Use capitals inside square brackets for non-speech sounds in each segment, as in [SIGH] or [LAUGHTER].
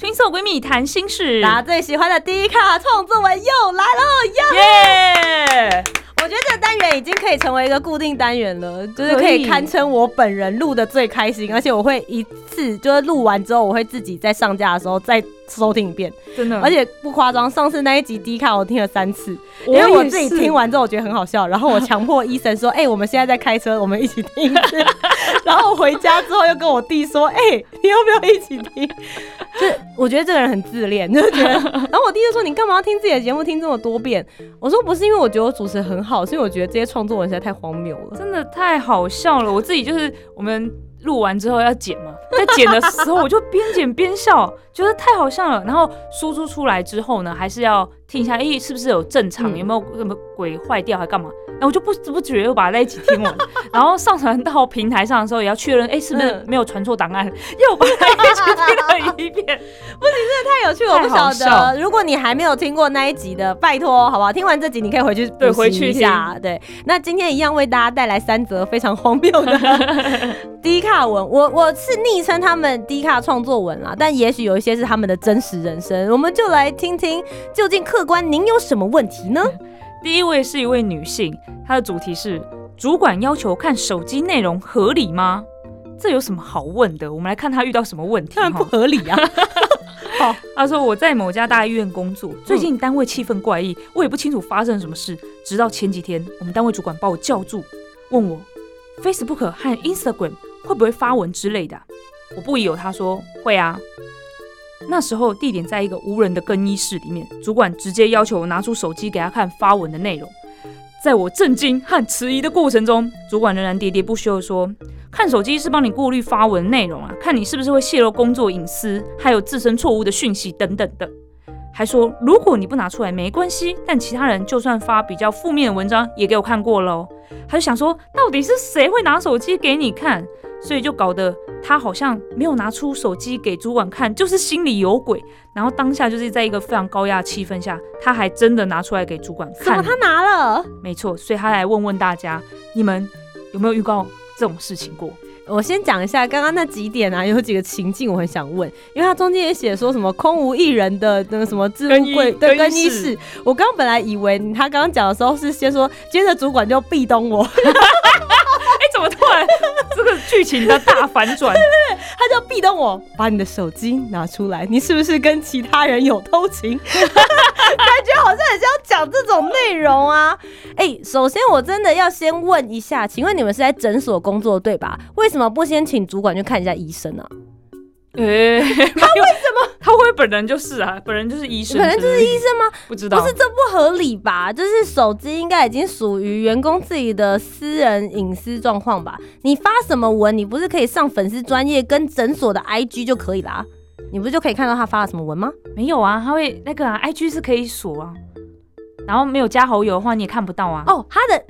Twinso。Twinso 闺蜜谈心事，大家最喜欢的第一卡创作文又来了，耶！我觉得这个单元已经可以成为一个固定单元了，就是可以堪称我本人录的最开心，而且我会一次就是录完之后，我会自己在上架的时候再收听一遍，真的，而且不夸张，上次那一集低卡我听了三次，因为我自己听完之后我觉得很好笑，然后我强迫医生说，[LAUGHS] 哎，我们现在在开车，我们一起听，然后回家之后又跟我弟说，哎，你要不要一起听？就我觉得这个人很自恋，[LAUGHS] 就觉得，[LAUGHS] 然后我弟就说，你干嘛要听自己的节目听这么多遍？我说不是因为我觉得我主持很好，是因为我觉得这些创作人实在太荒谬了，真的太好笑了。我自己就是我们。录完之后要剪嘛，[LAUGHS] 在剪的时候我就边剪边笑，觉得太好笑了。然后输出出来之后呢，还是要听一下，哎，是不是有正常？有没有什么鬼坏掉，还干嘛？然后我就不知不觉又把它在一集听完。[LAUGHS] 然后上传到平台上的时候，也要确认，哎，是不是没有传错档案？[LAUGHS] 又把那一集听了一遍。不行，真的太有趣，我不晓得。如果你还没有听过那一集的，拜托，好不好？听完这集你可以回去对回去一下。对，那今天一样为大家带来三则非常荒谬的 [LAUGHS] 低卡文，我我是昵称他们低卡创作文啦，但也许有一些是他们的真实人生，我们就来听听，究竟客观您有什么问题呢？[LAUGHS] 第一位是一位女性，她的主题是主管要求看手机内容合理吗？这有什么好问的？我们来看她遇到什么问题。当然不合理啊！[LAUGHS] 好，她说我在某家大医院工作，最近单位气氛怪异，我也不清楚发生了什么事，直到前几天，我们单位主管把我叫住，问我 Facebook 和 Instagram。会不会发文之类的？我不疑有他，说会啊。那时候地点在一个无人的更衣室里面，主管直接要求我拿出手机给他看发文的内容。在我震惊和迟疑的过程中，主管仍然喋喋不休的说：“看手机是帮你过滤发文内容啊，看你是不是会泄露工作隐私，还有自身错误的讯息等等的。”还说如果你不拿出来没关系，但其他人就算发比较负面的文章也给我看过喽。他就想说，到底是谁会拿手机给你看？所以就搞得他好像没有拿出手机给主管看，就是心里有鬼。然后当下就是在一个非常高压气氛下，他还真的拿出来给主管看。怎么他拿了？没错，所以他来问问大家，你们有没有遇到这种事情过？我先讲一下刚刚那几点啊，有几个情境我很想问，因为他中间也写说什么空无一人的那个什么置物柜的更衣室。我刚本来以为他刚刚讲的时候是先说，接着主管就壁咚我。怎么突然这个剧情的大反转？[LAUGHS] 对对对，他就壁咚我，把你的手机拿出来，你是不是跟其他人有偷情？[LAUGHS] 感觉好像也是要讲这种内容啊。[LAUGHS] 哎，首先我真的要先问一下，请问你们是在诊所工作对吧？为什么不先请主管去看一下医生呢？诶，[LAUGHS] 他为什么？他会本人就是啊，本人就是医生，本人就是医生吗？不知道，不是这不合理吧？就是手机应该已经属于员工自己的私人隐私状况吧？你发什么文，你不是可以上粉丝专业跟诊所的 IG 就可以啦？你不是就可以看到他发了什么文吗？没有啊，他会那个啊，IG 是可以锁啊，然后没有加好友的话你也看不到啊。哦，他的，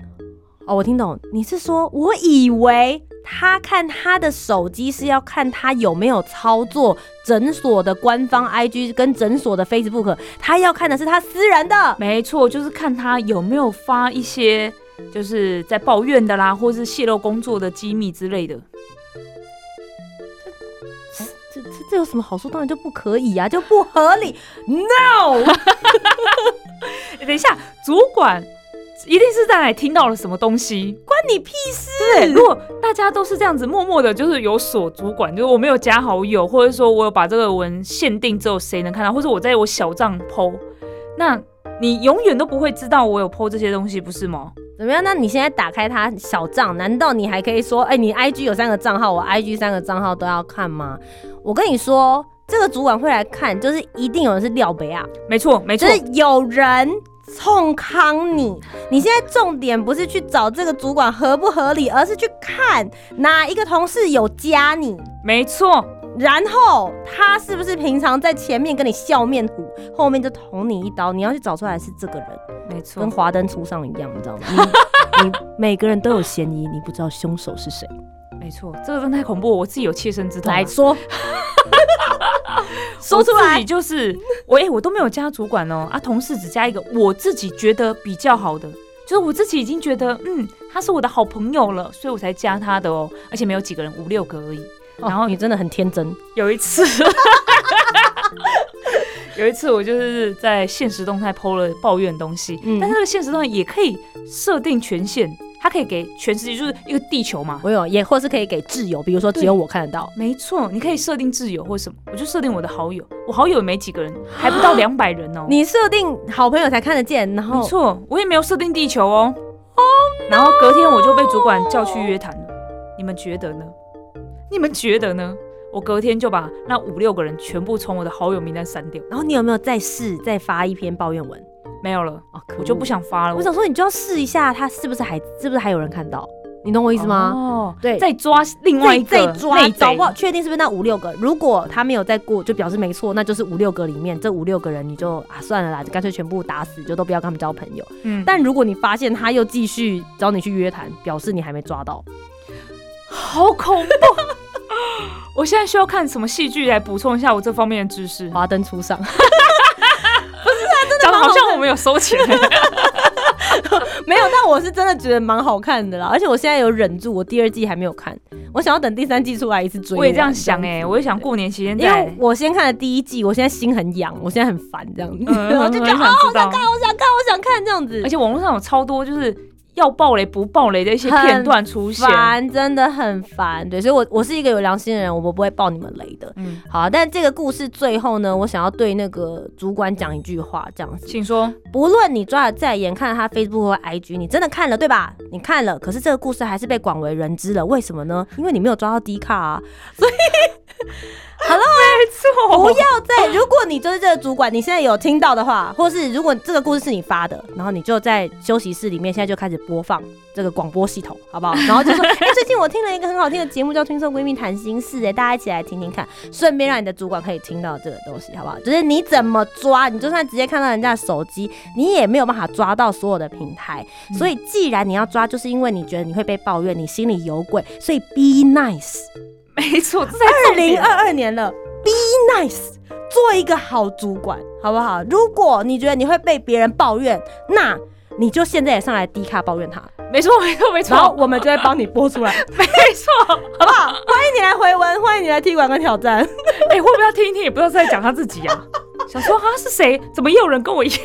哦，我听懂，你是说，我以为。他看他的手机是要看他有没有操作诊所的官方 IG 跟诊所的 Facebook，他要看的是他私人的。没错，就是看他有没有发一些就是在抱怨的啦，或是泄露工作的机密之类的。这这这这有什么好说？当然就不可以啊，就不合理。No，[LAUGHS] [LAUGHS] 等一下，主管。一定是在哪听到了什么东西，关你屁事！对，如果大家都是这样子默默的，就是有锁主管，就是我没有加好友，或者说我有把这个文限定只有谁能看到，或者我在我小账剖，那你永远都不会知道我有剖这些东西，不是吗？怎么样？那你现在打开他小账，难道你还可以说，哎，你 I G 有三个账号，我 I G 三个账号都要看吗？我跟你说，这个主管会来看，就是一定有人是廖北啊，没错，没错，就是有人。冲康你！你现在重点不是去找这个主管合不合理，而是去看哪一个同事有加你。没错，然后他是不是平常在前面跟你笑面虎，后面就捅你一刀？你要去找出来是这个人，没错跟，华灯初上一样，你知道吗？你 [LAUGHS] 你每个人都有嫌疑，你不知道凶手是谁。没错，这个真的太恐怖，我自己有切身之痛啊。来说，[LAUGHS] [LAUGHS] 说出来。就是我，哎、我都没有加主管哦，啊，同事只加一个我自己觉得比较好的，就是我自己已经觉得，嗯，他是我的好朋友了，所以我才加他的哦，而且没有几个人，五六个而已。然后哦你真的很天真，有一次，有一次我就是在现实动态 PO 了抱怨的东西，嗯。但是那个现实动态也可以设定权限，它可以给全世界，就是一个地球嘛。我有也或是可以给挚友，比如说只有我看得到。没错，你可以设定挚友或什么，我就设定我的好友，我好友也没几个人，还不到两百人哦。你设定好朋友才看得见，然后没错，我也没有设定地球哦。然后隔天我就被主管叫去约谈了，你们觉得呢？你们觉得呢？我隔天就把那五六个人全部从我的好友名单删掉，然后你有没有再试再发一篇抱怨文？没有了，啊，我就不。想发了。我想说，你就要试一下，他是不是还是不是还有人看到？你懂我意思吗？哦，对再抓另外一个再再抓，找不好确定是不是那五六个。如果他没有再过，就表示没错，那就是五六个里面这五六个人，你就啊算了啦，就干脆全部打死，就都不要跟他们交朋友。嗯，但如果你发现他又继续找你去约谈，表示你还没抓到。好恐怖。[LAUGHS] 我现在需要看什么戏剧来补充一下我这方面的知识？华灯初上，好像我们有收钱。[LAUGHS] 没有，但我是真的觉得蛮好看的啦。而且我现在有忍住，我第二季还没有看，我想要等第三季出来一次追。我也这样想哎、子我也想过年期间因为。我先看了第一季，我现在心很痒，我现在很烦这样子，嗯 [LAUGHS] 然后就觉得好好，想看，我想看，我想看这样子而，且网络上有超多就是要爆雷不爆雷的一些片段出现。烦，真的很烦。对，所以我我是一个有良心的人，我不会爆你们雷的。嗯，好、但这个故事最后呢，我想要对那个主管讲一句话，这样子，请说。不论你抓的再严，看了他 Facebook 或 IG，你真的看了对吧？你看了，可是这个故事还是被广为人知了，为什么呢？因为你没有抓到 D 卡啊。[LAUGHS] 没错，不要再，[LAUGHS] 如果你就是这个主管，你现在有听到的话，或是如果这个故事是你发的，然后你就在休息室里面，现在就开始播放这个广播系统，好不好？[LAUGHS] 然后就说，哎、最近我听了一个很好听的节目，叫《听说闺蜜谈心事》，哎，大家一起来听听看，顺便让你的主管可以听到这个东西，好不好？就是你怎么抓，你就算直接看到人家的手机，你也没有办法抓到所有的平台。所以，既然你要抓，就是因为你觉得你会被抱怨，你心里有鬼，所以 be nice。没错，[LAUGHS] 这才二零二二年了，be nice，做一个好主管，好不好？如果你觉得你会被别人抱怨，那你就现在也上来低卡抱怨他，没错，没错，没错然后，我们就会帮你播出来，[LAUGHS] 没错。好不好？欢迎你来回文，欢迎你来踢馆跟挑战。[LAUGHS] 哎、会不会要听一听，也不知道是在讲他自己啊？[LAUGHS] 想说啊是谁？怎么也有人跟我一样？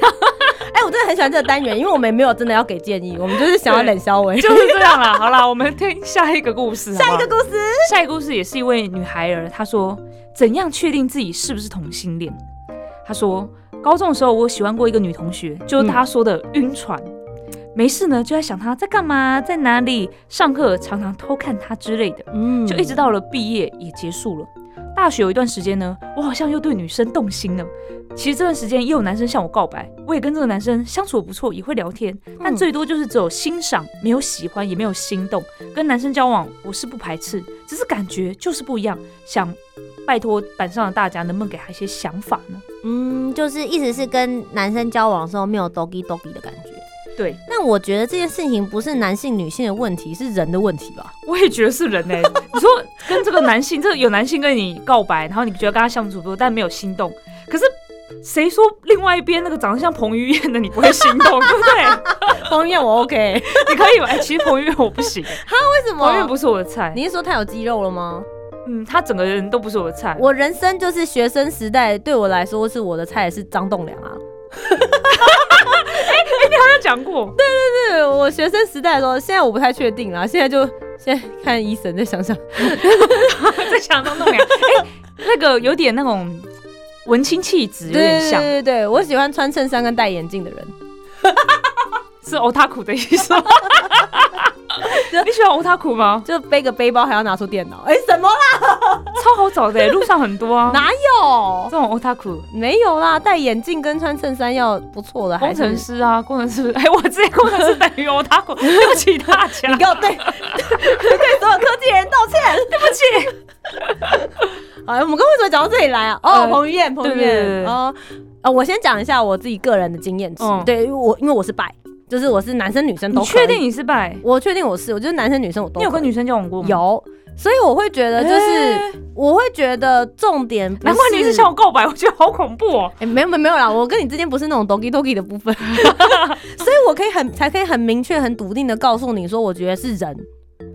哎、我真的很喜欢这个单元，因为我们也没有真的要给建议，我们就是想要冷消维。就是这样啦。好啦，我们听下一个故事好好。下一个故事，下一个故事也是一位女孩儿，她说怎样确定自己是不是同性恋？她说高中的时候我喜欢过一个女同学，就是她说的晕船。没事呢，就在想他在干嘛，在哪里上课，常常偷看他之类的。嗯就一直到了毕业也结束了。大学有一段时间呢，我好像又对女生动心了。其实这段时间也有男生向我告白，我也跟这个男生相处不错，也会聊天，但最多就是只有欣赏，没有喜欢，也没有心动。跟男生交往我是不排斥，只是感觉就是不一样。想拜托板上的大家，能不能给他一些想法呢？嗯，就是意思是跟男生交往的时候没有 doggy doggy 的感觉。对，那我觉得这件事情不是男性女性的问题，是人的问题吧？我也觉得是人呢、[LAUGHS] 你说跟这个男性，这个有男性跟你告白，然后你觉得跟他相处不多，但没有心动，可是谁说另外一边那个长得像彭于晏的你不会心动，[LAUGHS] 对不对？彭于晏我 OK，你可以吧？哎其实彭于晏我不行、[LAUGHS] 他，为什么彭于晏不是我的菜。你是说他有肌肉了吗？嗯，他整个人都不是我的菜。我人生就是学生时代，对我来说是我的菜是张栋梁啊。他讲过，对对对我学生时代的时候，现在我不太确定啦，现在就现在看医生再想想。[LAUGHS] 再想弄弄俩，[LAUGHS] 哎、那个有点那种文青气质，有点像，对对对，我喜欢穿衬衫跟戴眼镜的人。[LAUGHS] 是欧塔苦的意思吗。[LAUGHS] 你喜欢欧塔苦吗？就背个背包还要拿出电脑，哎、什么啦？[LAUGHS] 超好找的、欸，路上很多啊。[LAUGHS] 哪有这？种欧塔苦没有啦，戴眼镜跟穿衬衫要不错的，还工是程师啊，工程师，哎、我之前工程师等于欧塔苦，对不起大家，你给我对对所有科技人道歉。对不起。哎，我们刚为什么讲到这里来啊？哦，呃彭于晏，彭于晏，哦，呃，我先讲一下我自己个人的经验值。嗯对，因为我因为我是拜，就是我是男生女生都确定？你是拜？我确定我是，我就是男生女生我都你有跟女生交往过吗？，有，所以我会觉得就是，欸我会觉得重点不难怪你是向我告白，我觉得好恐怖哦。哎、没有没有没有啦，我跟你之间不是那种 doki doki 的部分，[LAUGHS] 所以我可以很才可以很明确、很笃定的告诉你说，我觉得是人，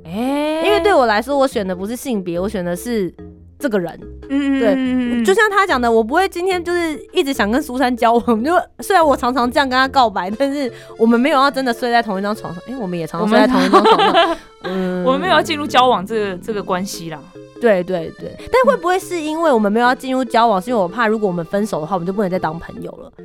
哎，因为对我来说，我选的不是性别，我选的是这个人。嗯，对嗯就像他讲的，我不会今天就是一直想跟苏珊交往，就 [LAUGHS] 虽然我常常这样跟他告白，但是我们没有要真的睡在同一张床上，因为我们也常常睡在同一张床上。嗯我们没有 [LAUGHS] 要进入交往这个这个关系啦。对对对，但会不会是因为我们没有要进入交往，是因为我怕如果我们分手的话，我们就不能再当朋友了？[LAUGHS]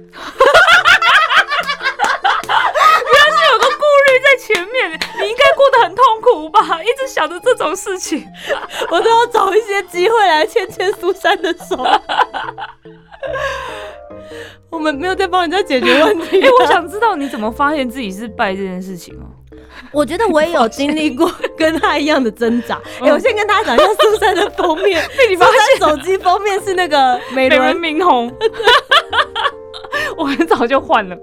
有个顾虑在前面，你应该过得很痛苦吧？一直想着这种事情。[LAUGHS] 我都要找一些机会来牵牵苏珊的手。[LAUGHS] 我们没有在帮人家解决问题、[LAUGHS] 哎、我想知道你怎么发现自己是败这件事情哦、我觉得我也有经历过跟他一样的挣扎。哎、嗯我先跟大家讲一下苏珊的封面，被你发现手机封面是那个美美轮轮，明宏。我很早就换了，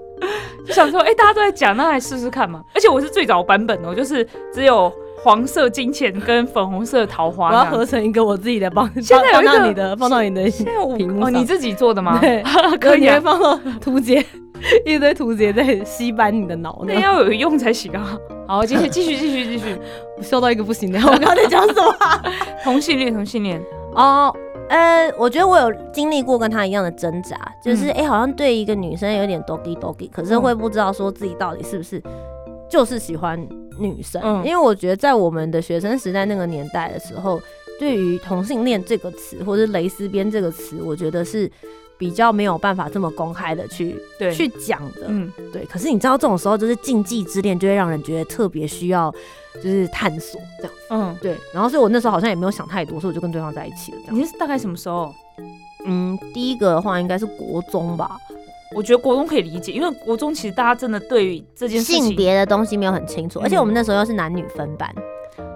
就想说，哎、大家都在讲，那来试试看嘛。而且我是最早版本哦，就是只有黄色金钱跟粉红色桃花 [LAUGHS] 我要。合成一个我自己的帮，现在有一个放到你的，放到你的现在屏幕上。你自己做的吗？对，[LAUGHS] 可以放到图解，[LAUGHS] 一堆图解在吸搬你的脑呢那。要有用才行啊。好，继续继续继续继续。我笑到一个不行的，我刚刚在讲什么啊？同性恋，同性恋。哦，呃，我觉得我有经历过跟他一样的挣扎，就是哎、诶好像对一个女生有点 doggy doggy，可是会不知道说自己到底是不是就是喜欢女生。嗯因为我觉得在我们的学生时代那个年代的时候，对于同性恋这个词或者蕾丝边这个词，我觉得是比较没有办法这么公开的去对，去讲的。嗯，对，可是你知道这种时候就是禁忌之恋，就会让人觉得特别需要就是探索这样。嗯，对，然后所以我那时候好像也没有想太多，所以我就跟对方在一起了这样。你是大概什么时候？嗯，第一个的话应该是国中吧，我觉得国中可以理解，因为国中其实大家真的对于这件事情性别的东西没有很清楚，而且嗯我们那时候又是男女分班。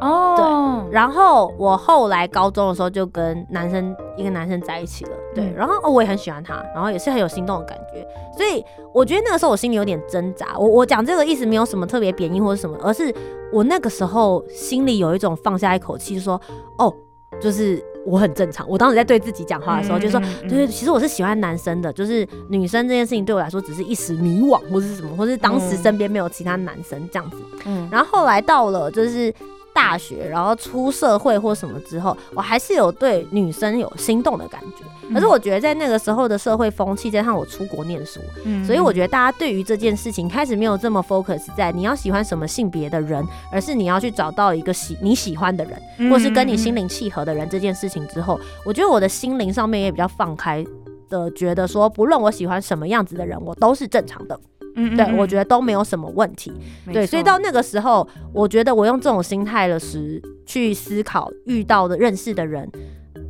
哦，对然后我后来高中的时候就跟男生一个男生在一起了，对，嗯然后哦我也很喜欢他，然后也是很有心动的感觉，所以我觉得那个时候我心里有点挣扎。我我讲这个意思没有什么特别贬义或者什么，而是我那个时候心里有一种放下一口气，就说哦，就是我很正常。我当时在对自己讲话的时候，就说。对，其实我是喜欢男生的，就是女生这件事情对我来说只是一时迷惘，或是什么，或是当时嗯身边没有其他男生这样子。嗯然后后来到了就是大学，然后出社会或什么之后，我还是有对女生有心动的感觉。可是我觉得在那个时候的社会风气，加上我出国念书，嗯所以我觉得大家对于这件事情开始没有这么 focus 在你要喜欢什么性别的人，而是你要去找到一个喜你喜欢的人，嗯或是跟你心灵契合的人这件事情之后，我觉得我的心灵上面也比较放开。的觉得说，不论我喜欢什么样子的人，我都是正常的。嗯对我觉得都没有什么问题。对，所以到那个时候，我觉得我用这种心态的时去思考遇到的认识的人，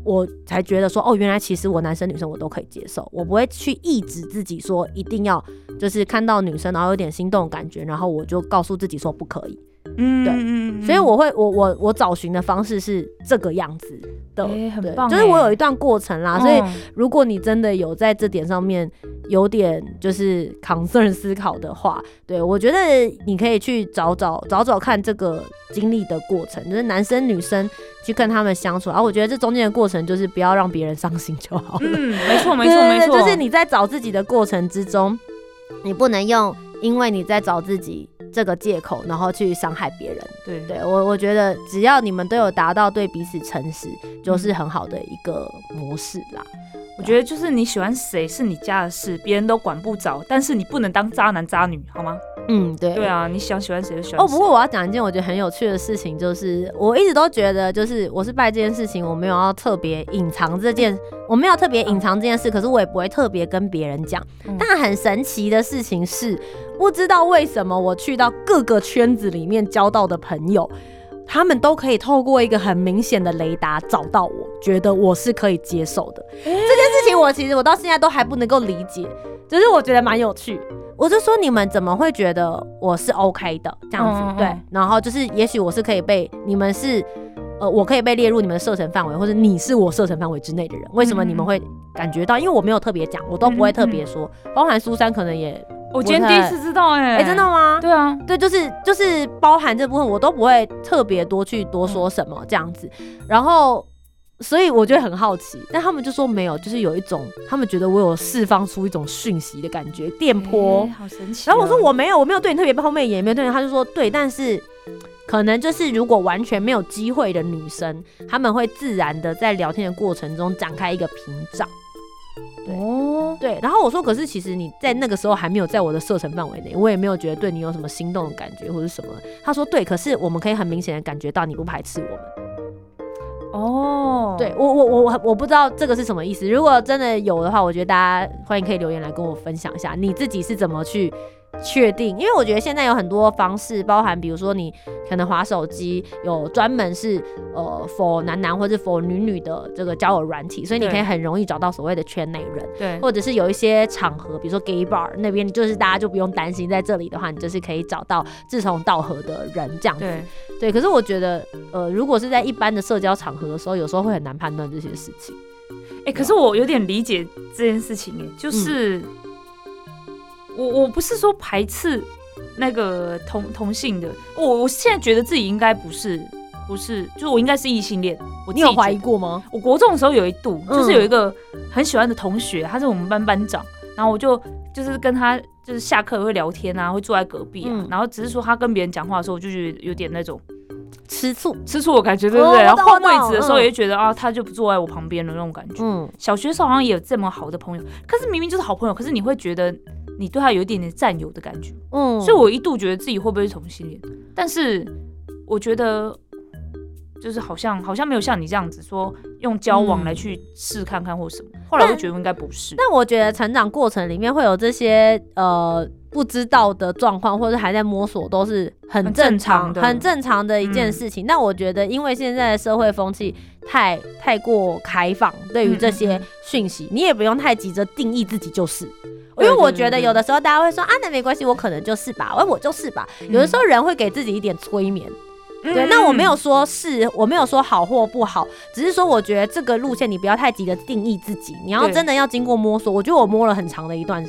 我才觉得说，哦，原来其实我男生女生我都可以接受，我不会去抑制自己说一定要就是看到女生然后有点心动的感觉，然后我就告诉自己说不可以。嗯对嗯所以我会我我我找寻的方式是这个样子的，很棒就是我有一段过程啦，所以如果你真的有在这点上面有点就是 concern 思考的话，对我觉得你可以去找找找找看这个经历的过程，就是男生女生去跟他们相处，然后我觉得这中间的过程就是不要让别人伤心就好了。嗯，没错没错没错，就是你在找自己的过程之中，你不能用因为你在找自己这个借口，然后去伤害别人。对对我，我觉得只要你们都有达到对彼此诚实，就是很好的一个模式啦。我觉得就是你喜欢谁是你家的事，别人都管不着，但是你不能当渣男渣女，好吗？嗯，对。对啊，你想喜欢谁就喜欢哦，不过我要讲一件我觉得很有趣的事情，就是我一直都觉得，就是我是拜这件事情，我没有要特别隐藏这件，我没有特别隐藏这件事，可是我也不会特别跟别人讲。嗯但很神奇的事情是，不知道为什么我去到各个圈子里面交到的朋友。他们都可以透过一个很明显的雷达找到我，觉得我是可以接受的。这件事情我其实我到现在都还不能够理解，只是我觉得蛮有趣。我就说你们怎么会觉得我是 OK 的这样子？嗯嗯嗯对，然后就是也许我是可以被你们是呃，我可以被列入你们的射程范围，或者你是我射程范围之内的人，为什么你们会感觉到？因为我没有特别讲，我都不会特别说，包含苏珊可能也，我今天第一次知道，哎，哎，真的吗？对啊，对，就是就是包含这部分，我都不会特别多去多说什么这样子，然后。所以我觉得很好奇，但他们就说没有，就是有一种他们觉得我有释放出一种讯息的感觉，电波，好神奇。然后我说我没有，我没有对你特别抛媚眼，没有对你，他就说对，但是可能就是如果完全没有机会的女生，他们会自然的在聊天的过程中展开一个屏障。哦，对。然后我说，可是其实你在那个时候还没有在我的射程范围内，我也没有觉得对你有什么心动的感觉或者什么。他说对，可是我们可以很明显的感觉到你不排斥我们。哦，对我我我我我不知道这个是什么意思。如果真的有的话，我觉得大家欢迎可以留言来跟我分享一下，你自己是怎么去。确定，因为我觉得现在有很多方式，包含比如说你可能滑手机，有专门是呃 for 男男或者 for 女女的这个交友软体，所以你可以很容易找到所谓的圈内人。对，或者是有一些场合，比如说 gay bar 那边，就是大家就不用担心，在这里的话，你就是可以找到志同道合的人这样子。对，对。可是我觉得，呃，如果是在一般的社交场合的时候，有时候会很难判断这些事情。哎，可是我有点理解这件事情，哎，就是。我我不是说排斥那个同同性的，我我现在觉得自己应该不是不是，就是我应该是异性恋。你有怀疑过吗？我国中的时候有一度，就是有一个很喜欢的同学，他是我们班班长，然后我就就是跟他就是下课会聊天啊，会坐在隔壁啊，然后只是说他跟别人讲话的时候，我就觉得有点那种吃醋吃醋的感觉，对不对？然后换位置的时候也觉得啊，他就不坐在我旁边的那种感觉。嗯，小学时候好像也有这么好的朋友，可是明明就是好朋友，可是你会觉得。你对他有一点点占有的感觉，嗯，所以我一度觉得自己会不会是同性恋，但是我觉得就是好像好像没有像你这样子说用交往来去试看看或什么，后来我觉得应该不是。但我觉得成长过程里面会有这些呃不知道的状况，或者还在摸索，都是很正常的、很正常的一件事情。但我觉得，因为现在的社会风气太太过开放，对于这些讯息，你也不用太急着定义自己就是。因为我觉得有的时候大家会说啊，那没关系，我可能就是吧，我我就是吧。有的时候人会给自己一点催眠，对。那我没有说是，我没有说好或不好，只是说我觉得这个路线你不要太急着定义自己，你要真的要经过摸索。我觉得我摸了很长的一段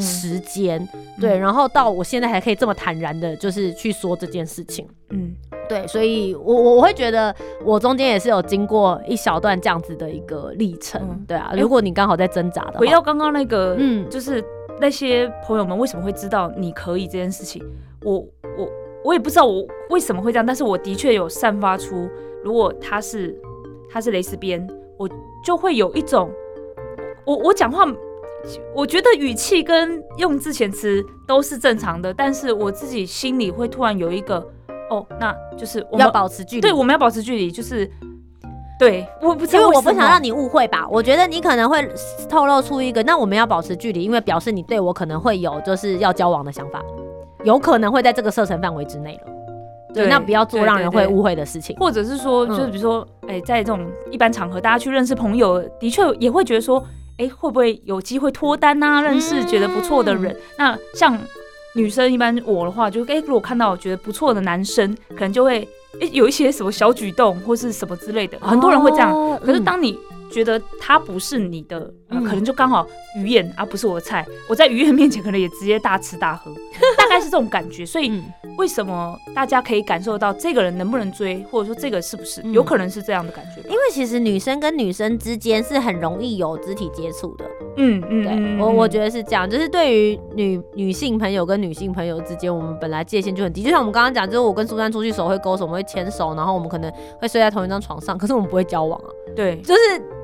时间，对，然后到我现在还可以这么坦然的，就是去说这件事情，嗯。对，所以，我我我会觉得，我中间也是有经过一小段这样子的一个历程，对啊。如果你刚好在挣扎的，回到刚刚那个，嗯，就是那些朋友们为什么会知道你可以这件事情，我我我也不知道我为什么会这样，但是我的确有散发出，如果他是他是蕾丝边，我就会有一种，我我讲话，我觉得语气跟用字遣词都是正常的，但是我自己心里会突然有一个。哦，那就是我们要保持距离。对，我们要保持距离，就是对，我不因为我不想让你误会吧。我觉得你可能会透露出一个，那我们要保持距离，因为表示你对我可能会有就是要交往的想法，有可能会在这个射程范围之内了。对，那不要做让人会误会的事情。或者是说，就是比如说，哎，在这种一般场合，大家去认识朋友，的确也会觉得说，哎，会不会有机会脱单呐？认识觉得不错的人，那像。女生一般我的话，就哎，如果看到觉得不错的男生，可能就会哎有一些什么小举动或是什么之类的，很多人会这样。可是当你觉得他不是你的，可能就刚好鱼眼啊不是我的菜，我在鱼眼面前可能也直接大吃大喝，大概是这种感觉。所以为什么大家可以感受到这个人能不能追，或者说这个是不是有可能是这样的感觉？因为其实女生跟女生之间是很容易有肢体接触的。嗯嗯，对我我觉得是这样，就是对于女女性朋友跟女性朋友之间，我们本来界限就很低。就像我们刚刚讲，就是我跟苏珊出去手会勾手，我们会牵手，然后我们可能会睡在同一张床上，可是我们不会交往啊。对，就是。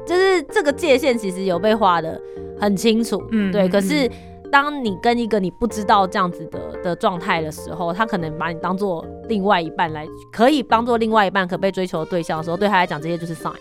就是这个界限其实有被画的很清楚，嗯，对。可是当你跟一个你不知道这样子的的状态的时候，他可能把你当做另外一半来，可以当做另外一半可被追求的对象的时候，对他来讲这些就是 sign。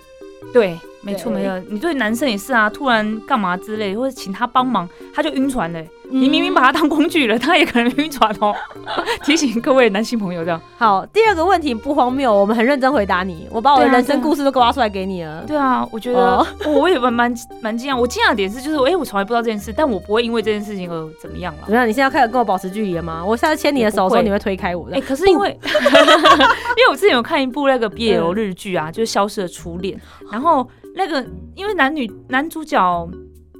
对，没错没错，你对男生也是啊，突然干嘛之类，或者请他帮忙，他就晕船嘞。你明明把他当工具人，他也可能晕船哦。[LAUGHS] 提醒各位男性朋友这样。好，第二个问题不荒谬，我们很认真回答你。我把我的人生故事都挖出来给你了。对啊，我觉得我也蛮蛮蛮惊讶。我惊讶的点是，就是哎，我从来不知道这件事，但我不会因为这件事情而怎么样了。怎么样？你现在开始跟我保持距离了吗？我下次牵你的手的时候，你会推开我的。哎，可是因为 [LAUGHS] [LAUGHS] 因为我之前有看一部那个 BL 日剧啊，就是《消失的初恋》，然后那个因为男女男主角。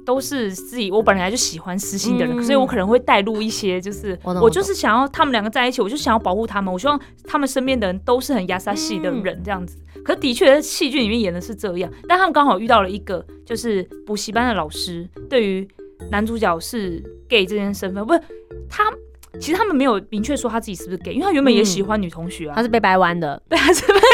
都是自己，我本来就喜欢私心的人，所以我可能会带入一些，就是我就是想要他们两个在一起，我就想要保护他们，我希望他们身边的人都是很亚萨系的人这样子。可的确在戏剧里面演的是这样，但他们刚好遇到了一个就是补习班的老师，对于男主角是 gay 这件身份，不是他其实他们没有明确说他自己是不是 gay，因为他原本也喜欢女同学啊，他是被掰弯的，[LAUGHS] 对，他是被。[LAUGHS]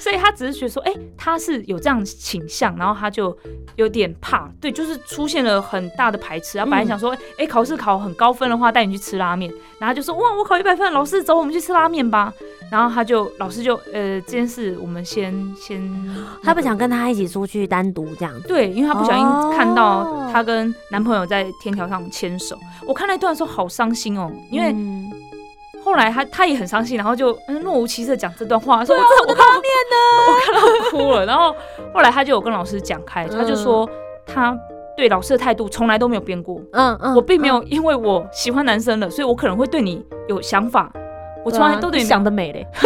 所以他只是觉得说，哎，他是有这样倾向，然后他就有点怕，对，就是出现了很大的排斥。然后本来想说，哎，考试考很高分的话，带你去吃拉面。然后就说，哇，我考一百分，老师走，我们去吃拉面吧。然后他就，老师就，呃，这件事我们先先，他不想跟他一起出去单独这样。对，因为他不小心看到他跟男朋友在天桥上牵手。我看那段时候好伤心哦，因为。后来他他也很伤心，然后就若无其事讲这段话，说我我看到我看到哭了。然后后来他就有跟老师讲开，他就说他对老师的态度从来都没有变过。嗯嗯，我并没有因为我喜欢男生了，所以我可能会对你有想法。我从来都对你想得美嘞。[LAUGHS]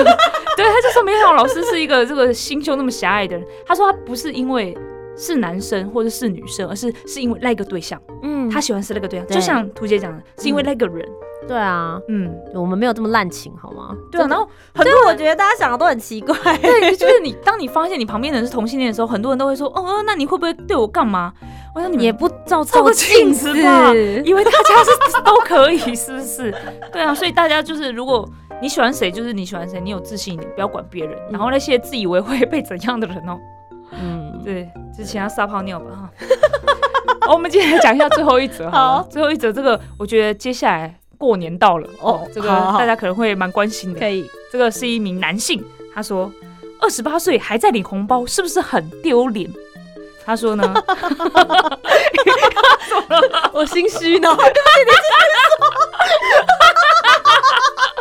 对，他就说没想到老师是一个这个心胸那么狭隘的人。他说他不是因为是男生或者是女生，而是是因为那个对象。嗯，他喜欢是那个对象，就像图姐讲的，是因为那个人。对啊，嗯，我们没有这么滥情，好吗？对啊，然后很多我觉得大家想的都很奇怪。对，[LAUGHS] 就是你，当你发现你旁边的人是同性恋的时候，很多人都会说，哦，那你会不会对我干嘛？我说你也不照照镜子吧，以为大家是 [LAUGHS] 都可以，是不是？对啊，所以大家就是，如果你喜欢谁，就是你喜欢谁，你有自信一点，不要管别人。然后那些自以为会被怎样的人哦，嗯，对，就请他撒泡尿吧哈。[LAUGHS] 我们今天来讲一下最后一则，好，最后一则这个，我觉得接下来。过年到了哦，这个大家可能会蛮关心的。可以，这个是一名男性，他说二十八岁还在领红包，是不是很丢脸？他说呢，[LAUGHS] 我心虚呢。[LAUGHS]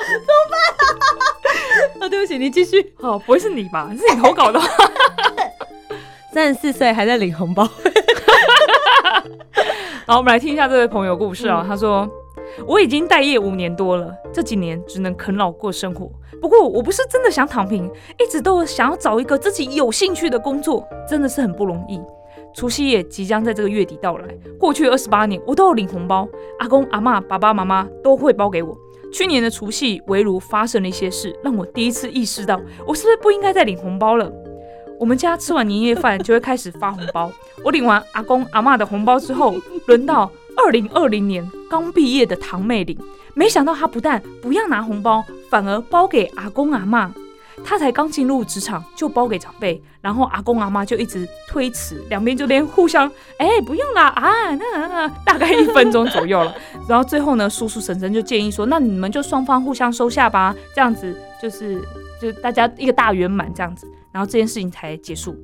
怎么办？啊，对不起，你继续。哦，不会是你吧？是你投稿的。[LAUGHS] 三十四岁还在领红包。[LAUGHS] 好，我们来听一下这位朋友故事啊。他说。我已经待业五年多了，这几年只能啃老过生活。不过我不是真的想躺平，一直都想要找一个自己有兴趣的工作，真的是很不容易。除夕夜即将在这个月底到来，过去二十八年我都有领红包，阿公阿妈、爸爸妈妈都会包给我。去年的除夕，围炉发生了一些事，让我第一次意识到，我是不是不应该再领红包了。我们家吃完年夜饭就会开始发红包，我领完阿公阿妈的红包之后，轮到。二零二零年刚毕业的堂妹领，没想到她不但不要拿红包，反而包给阿公阿妈。他才刚进入职场就包给长辈，然后阿公阿妈就一直推辞，两边就连互相哎不用啦啊那那大概一分钟左右了。然后最后呢，叔叔婶婶就建议说，那你们就双方互相收下吧，这样子就是就大家一个大圆满这样子，然后这件事情才结束。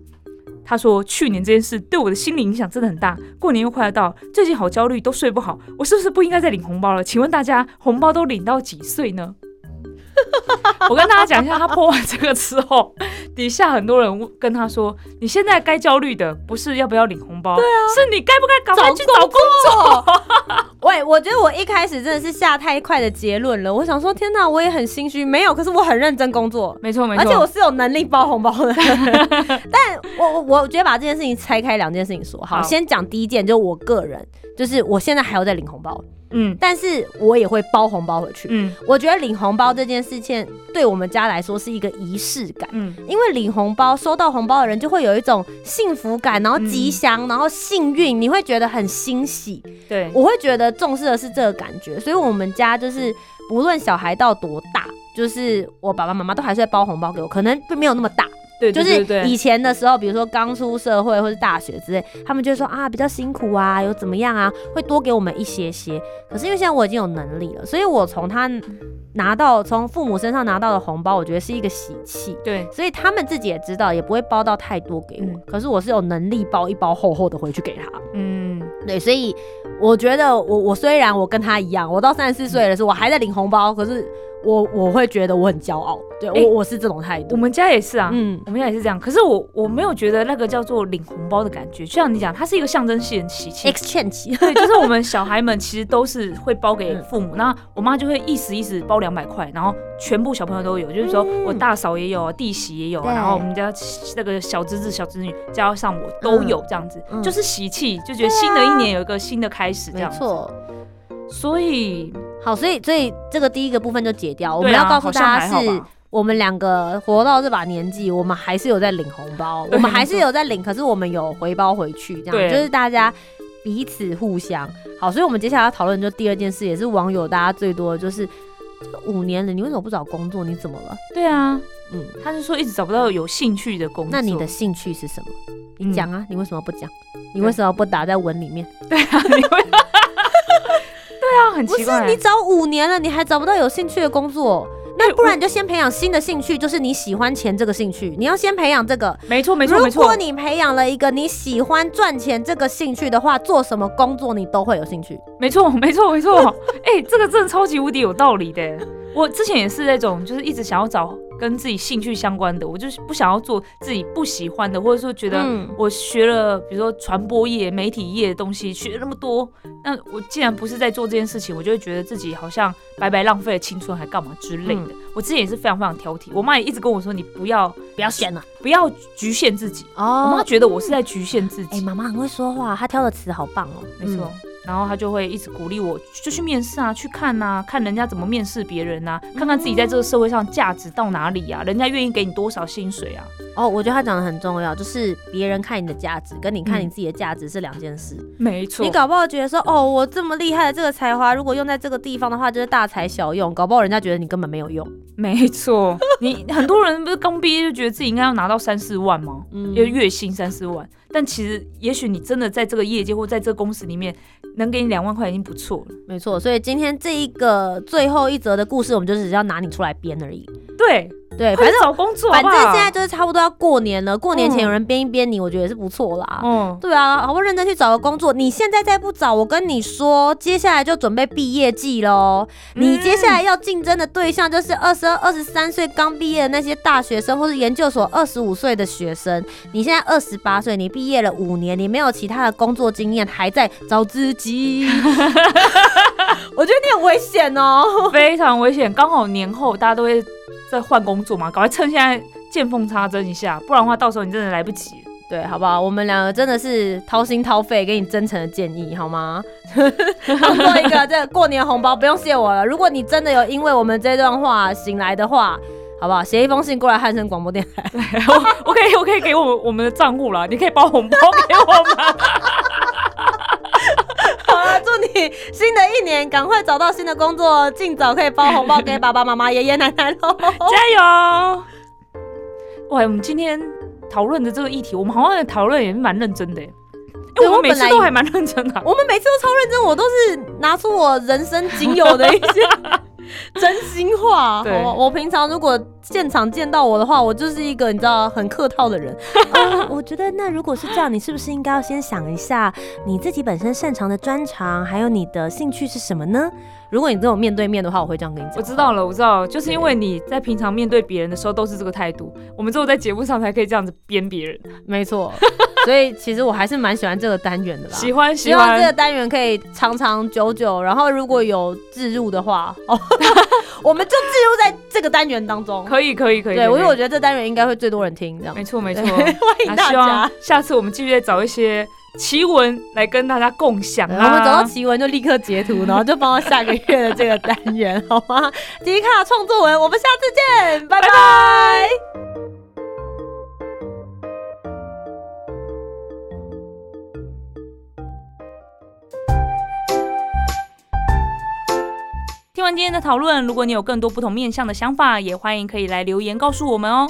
他说：“去年这件事对我的心理影响真的很大，过年又快要到，最近好焦虑，都睡不好。我是不是不应该再领红包了？请问大家，红包都领到几岁呢？” [LAUGHS] 我跟大家讲一下，他破完这个之后，[LAUGHS] 底下很多人跟他说：“你现在该焦虑的不是要不要领红包，对啊，是你该不该赶快去找工作。” [LAUGHS] 喂，我觉得我一开始真的是下太快的结论了。我想说，天哪，我也很心虚，没有，可是我很认真工作，没错没错，而且我是有能力包红包的。但我我我觉得把这件事情拆开两件事情说，好，先讲第一件，就我个人，就是我现在还要在领红包。嗯，但是我也会包红包回去。嗯，我觉得领红包这件事情对我们家来说是一个仪式感。嗯，因为领红包，收到红包的人就会有一种幸福感，然后吉祥，然后幸运，你会觉得很欣喜。对，我会觉得重视的是这个感觉，所以我们家就是不论小孩到多大，就是我爸爸妈妈都还是会包红包给我，可能并没有那么大。对，就是以前的时候，比如说刚出社会或是大学之类，他们就会说啊比较辛苦啊，有怎么样啊，会多给我们一些些。可是因为现在我已经有能力了，所以我从他拿到从父母身上拿到的红包，我觉得是一个喜气。对，所以他们自己也知道，也不会包到太多给我。嗯可是我是有能力包一包厚厚的回去给他。嗯，对，所以我觉得我我虽然我跟他一样，我到三十四岁的时候我还在领红包，可是我我会觉得我很骄傲。对哎我我是这种态度。我们家也是啊，嗯我们家也是这样。可是我我没有觉得那个叫做领红包的感觉，就像你讲，它是一个象征性的喜气。exchange。[LAUGHS] 对，就是我们小孩们其实都是会包给嗯父母，那我妈就会意思意思包两百块，然后全部小朋友都有，就是说嗯我大嫂也有啊，弟媳也有然后我们家那个小侄子、小侄女加上我都有这样子，嗯就是喜气，就觉得新的一年有一个新的开始这没样子。错。所以好，所以所以这个第一个部分就解掉。我们要告诉大家是我们两个活到这把年纪，我们还是有在领红包，[LAUGHS] 我们还是有在领，可是我们有回包回去，这样就是大家彼此互相好。所以我们接下来要讨论就第二件事，也是网友大家最多的就是。这个五年了，你为什么不找工作？你怎么了？对啊，嗯，他是说一直找不到有兴趣的工作。那你的兴趣是什么？你嗯讲啊，你为什么不讲？你为什么不打在文里面？对啊，你会对 [LAUGHS] 啊，很不是奇怪。你找五年了，你还找不到有兴趣的工作，那不然你就先培养新的兴趣，就是你喜欢钱这个兴趣，你要先培养这个。没错没错没如果，你培养了一个你喜欢赚钱这个兴趣的话，做什么工作你都会有兴趣。没错没错没错。[LAUGHS] 哎，这个真的超级无敌有道理的。我之前也是那种，就是一直想要找跟自己兴趣相关的，我就是不想要做自己不喜欢的，或者说觉得嗯我学了，比如说传播业、媒体业的东西，学了那么多，那我既然不是在做这件事情，我就会觉得自己好像白白浪费了青春，还干嘛之类的。我之前也是非常非常挑剔，我妈也一直跟我说，你不要不要选了不要局限自己。哦我妈哦。觉得我是在局限自己哎、己，妈妈很会说话，她挑的词好棒哦。没错。然后他就会一直鼓励我，就去面试啊，去看呐、看人家怎么面试别人呐、看看自己在这个社会上价值到哪里啊、人家愿意给你多少薪水啊？哦，我觉得他讲的很重要，就是别人看你的价值，跟你看嗯你自己的价值是两件事。没错你搞不好觉得说，哦，我这么厉害的这个才华，如果用在这个地方的话，就是大材小用。搞不好人家觉得你根本没有用。没错，你很多人不是刚毕业就觉得自己应该要拿到三四万吗？嗯因为月薪三四万，但其实也许你真的在这个业界或在这个公司里面能给你两万块已经不错了。没错，所以今天这一个最后一则的故事，我们就只是要拿你出来编而已。对，对，反正找工作好反，正现在就是差不多要过年了，过年前嗯有人编一编你，我觉得也是不错啦。嗯，对啊，好不认真去找个工作。你现在再不找，我跟你说，接下来就准备毕业季喽。你接下来要竞争的对象就是二十二、二十三岁刚毕业的那些大学生，或是研究所二十五岁的学生。你现在二十八岁，你毕业了五年，你没有其他的工作经验，还在找自己。[LAUGHS] 我觉得你很危险哦。非常危险。刚好年后大家都会在换工作嘛，赶快趁现在见缝插针一下，不然的话到时候你真的来不及。对，好不好？我们两个真的是掏心掏肺给你真诚的建议，好吗？[LAUGHS] [LAUGHS] 当做一个这个过年红包，不用谢我了。如果你真的有因为我们这段话醒来的话，好不好？写一封信过来汉声广播电台。[LAUGHS] 我我可以我可以给我们我们的账户了，你可以包红包给我们。[LAUGHS] 新的一年赶快找到新的工作，尽早可以包红包给爸爸妈妈、爷爷奶奶喽。[LAUGHS] 加油！哇，我们今天讨论的这个议题，我们好像讨论也是蛮认真的耶。哎、我们每次都还蛮认真的啊、我们每次都超认真，我都是拿出我人生仅有的一些 [LAUGHS] 真心话。对好吗我平常如果现场见到我的话，我就是一个你知道很客套的人。呃 [LAUGHS] 我觉得那如果是这样，你是不是应该要先想一下你自己本身擅长的专长，还有你的兴趣是什么呢？如果你跟我面对面的话，我会这样跟你讲。我知道了，我知道了，就是因为你在平常面对别人的时候都是这个态度，我们只有在节目上才可以这样子编别人。没错。[LAUGHS] 所以其实我还是蛮喜欢这个单元的啦。喜欢喜希望这个，单元可以长长久久，然后如果有置入的话，哦，[LAUGHS] 我们就置入在这个单元当中。可以可以可以。对，因为我觉得这单元应该会最多人听，这样。没错没错对，[LAUGHS] 欢迎大那希望家。下次我们继续再找一些奇闻来跟大家共享对啊。我们找到奇文就立刻截图，然后就放到下个月的这个单元，好吗？迪卡创作文，我们下次见，拜拜。听完今天的讨论，如果你有更多不同面向的想法，也欢迎可以来留言告诉我们哦。